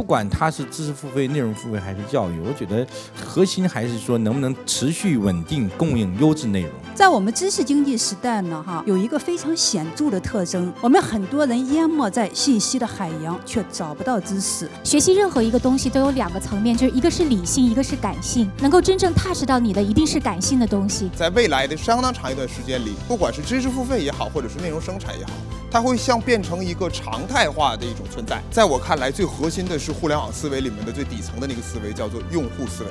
不管它是知识付费、内容付费还是教育，我觉得核心还是说能不能持续稳定供应优质内容。在我们知识经济时代呢，哈，有一个非常显著的特征，我们很多人淹没在信息的海洋，却找不到知识。学习任何一个东西都有两个层面，就是一个是理性，一个是感性。能够真正踏实到你的，一定是感性的东西。在未来的相当长一段时间里，不管是知识付费也好，或者是内容生产也好。它会像变成一个常态化的一种存在。在我看来，最核心的是互联网思维里面的最底层的那个思维，叫做用户思维。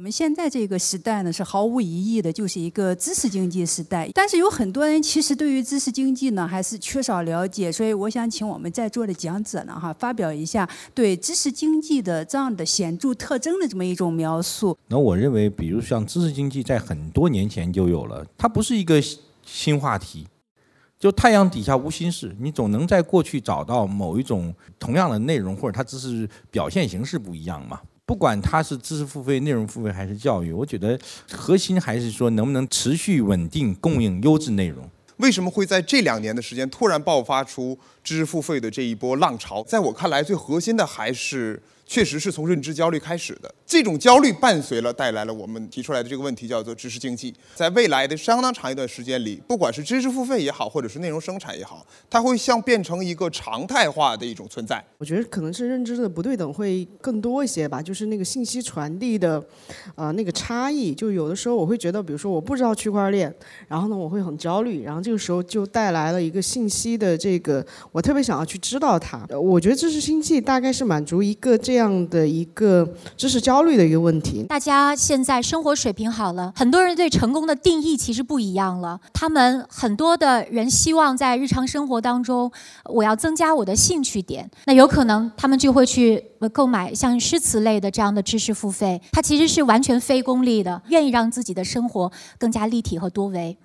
我们现在这个时代呢，是毫无疑义的，就是一个知识经济时代。但是有很多人其实对于知识经济呢，还是缺少了解。所以我想请我们在座的讲者呢，哈，发表一下对知识经济的这样的显著特征的这么一种描述。那我认为，比如像知识经济，在很多年前就有了，它不是一个新话题。就太阳底下无新事，你总能在过去找到某一种同样的内容，或者它只是表现形式不一样嘛。不管它是知识付费、内容付费还是教育，我觉得核心还是说能不能持续稳定供应优质内容。为什么会在这两年的时间突然爆发出知识付费的这一波浪潮？在我看来，最核心的还是。确实是从认知焦虑开始的，这种焦虑伴随了带来了我们提出来的这个问题，叫做知识经济。在未来的相当长一段时间里，不管是知识付费也好，或者是内容生产也好，它会像变成一个常态化的一种存在。我觉得可能是认知的不对等会更多一些吧，就是那个信息传递的，呃，那个差异。就有的时候我会觉得，比如说我不知道区块链，然后呢我会很焦虑，然后这个时候就带来了一个信息的这个，我特别想要去知道它。我觉得知识经济大概是满足一个这样。这样的一个知识焦虑的一个问题，大家现在生活水平好了，很多人对成功的定义其实不一样了。他们很多的人希望在日常生活当中，我要增加我的兴趣点，那有可能他们就会去购买像诗词类的这样的知识付费，它其实是完全非功利的，愿意让自己的生活更加立体和多维。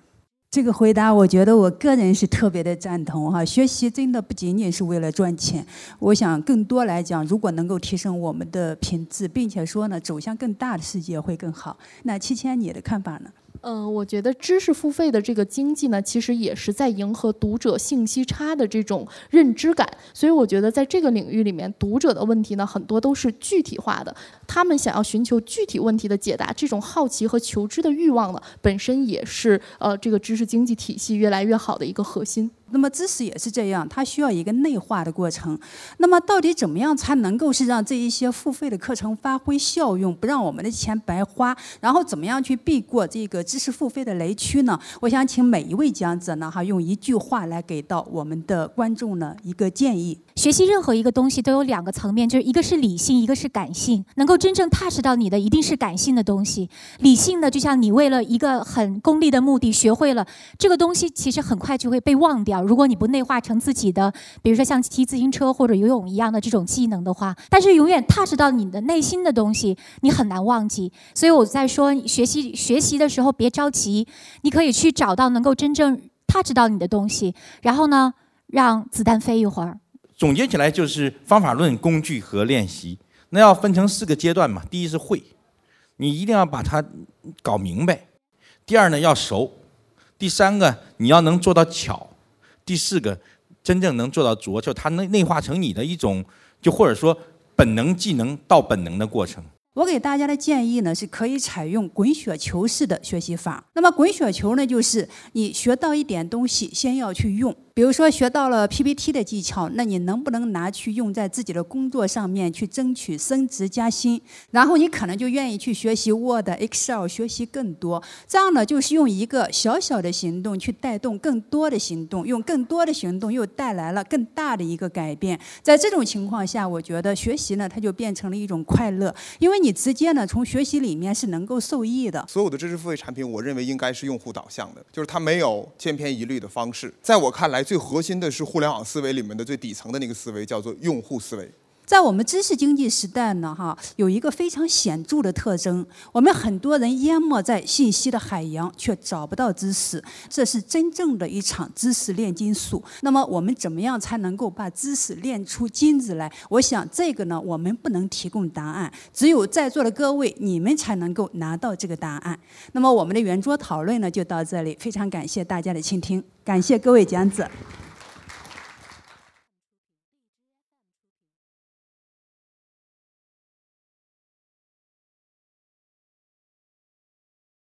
这个回答，我觉得我个人是特别的赞同哈。学习真的不仅仅是为了赚钱，我想更多来讲，如果能够提升我们的品质，并且说呢，走向更大的世界会更好。那七千，你的看法呢？嗯，我觉得知识付费的这个经济呢，其实也是在迎合读者信息差的这种认知感。所以我觉得在这个领域里面，读者的问题呢，很多都是具体化的。他们想要寻求具体问题的解答，这种好奇和求知的欲望呢，本身也是呃这个知识经济体系越来越好的一个核心。那么知识也是这样，它需要一个内化的过程。那么到底怎么样才能够是让这一些付费的课程发挥效用，不让我们的钱白花？然后怎么样去避过这个知识付费的雷区呢？我想请每一位讲者呢，哈，用一句话来给到我们的观众呢一个建议。学习任何一个东西都有两个层面，就是一个是理性，一个是感性。能够真正踏实到你的，一定是感性的东西。理性的，就像你为了一个很功利的目的学会了这个东西，其实很快就会被忘掉。如果你不内化成自己的，比如说像骑自行车或者游泳一样的这种技能的话，但是永远踏实到你的内心的东西，你很难忘记。所以我在说，学习学习的时候别着急，你可以去找到能够真正踏实到你的东西，然后呢，让子弹飞一会儿。总结起来就是方法论、工具和练习。那要分成四个阶段嘛。第一是会，你一定要把它搞明白。第二呢要熟。第三个你要能做到巧。第四个真正能做到拙，就它内内化成你的一种，就或者说本能技能到本能的过程。我给大家的建议呢，是可以采用滚雪球式的学习法。那么滚雪球呢，就是你学到一点东西，先要去用。比如说学到了 PPT 的技巧，那你能不能拿去用在自己的工作上面，去争取升职加薪？然后你可能就愿意去学习 Word、Excel，学习更多。这样呢，就是用一个小小的行动去带动更多的行动，用更多的行动又带来了更大的一个改变。在这种情况下，我觉得学习呢，它就变成了一种快乐，因为你直接呢从学习里面是能够受益的。所有的知识付费产品，我认为应该是用户导向的，就是它没有千篇一律的方式。在我看来。最核心的是互联网思维里面的最底层的那个思维，叫做用户思维。在我们知识经济时代呢，哈，有一个非常显著的特征，我们很多人淹没在信息的海洋，却找不到知识，这是真正的一场知识炼金术。那么我们怎么样才能够把知识炼出金子来？我想这个呢，我们不能提供答案，只有在座的各位你们才能够拿到这个答案。那么我们的圆桌讨论呢，就到这里，非常感谢大家的倾听，感谢各位讲者。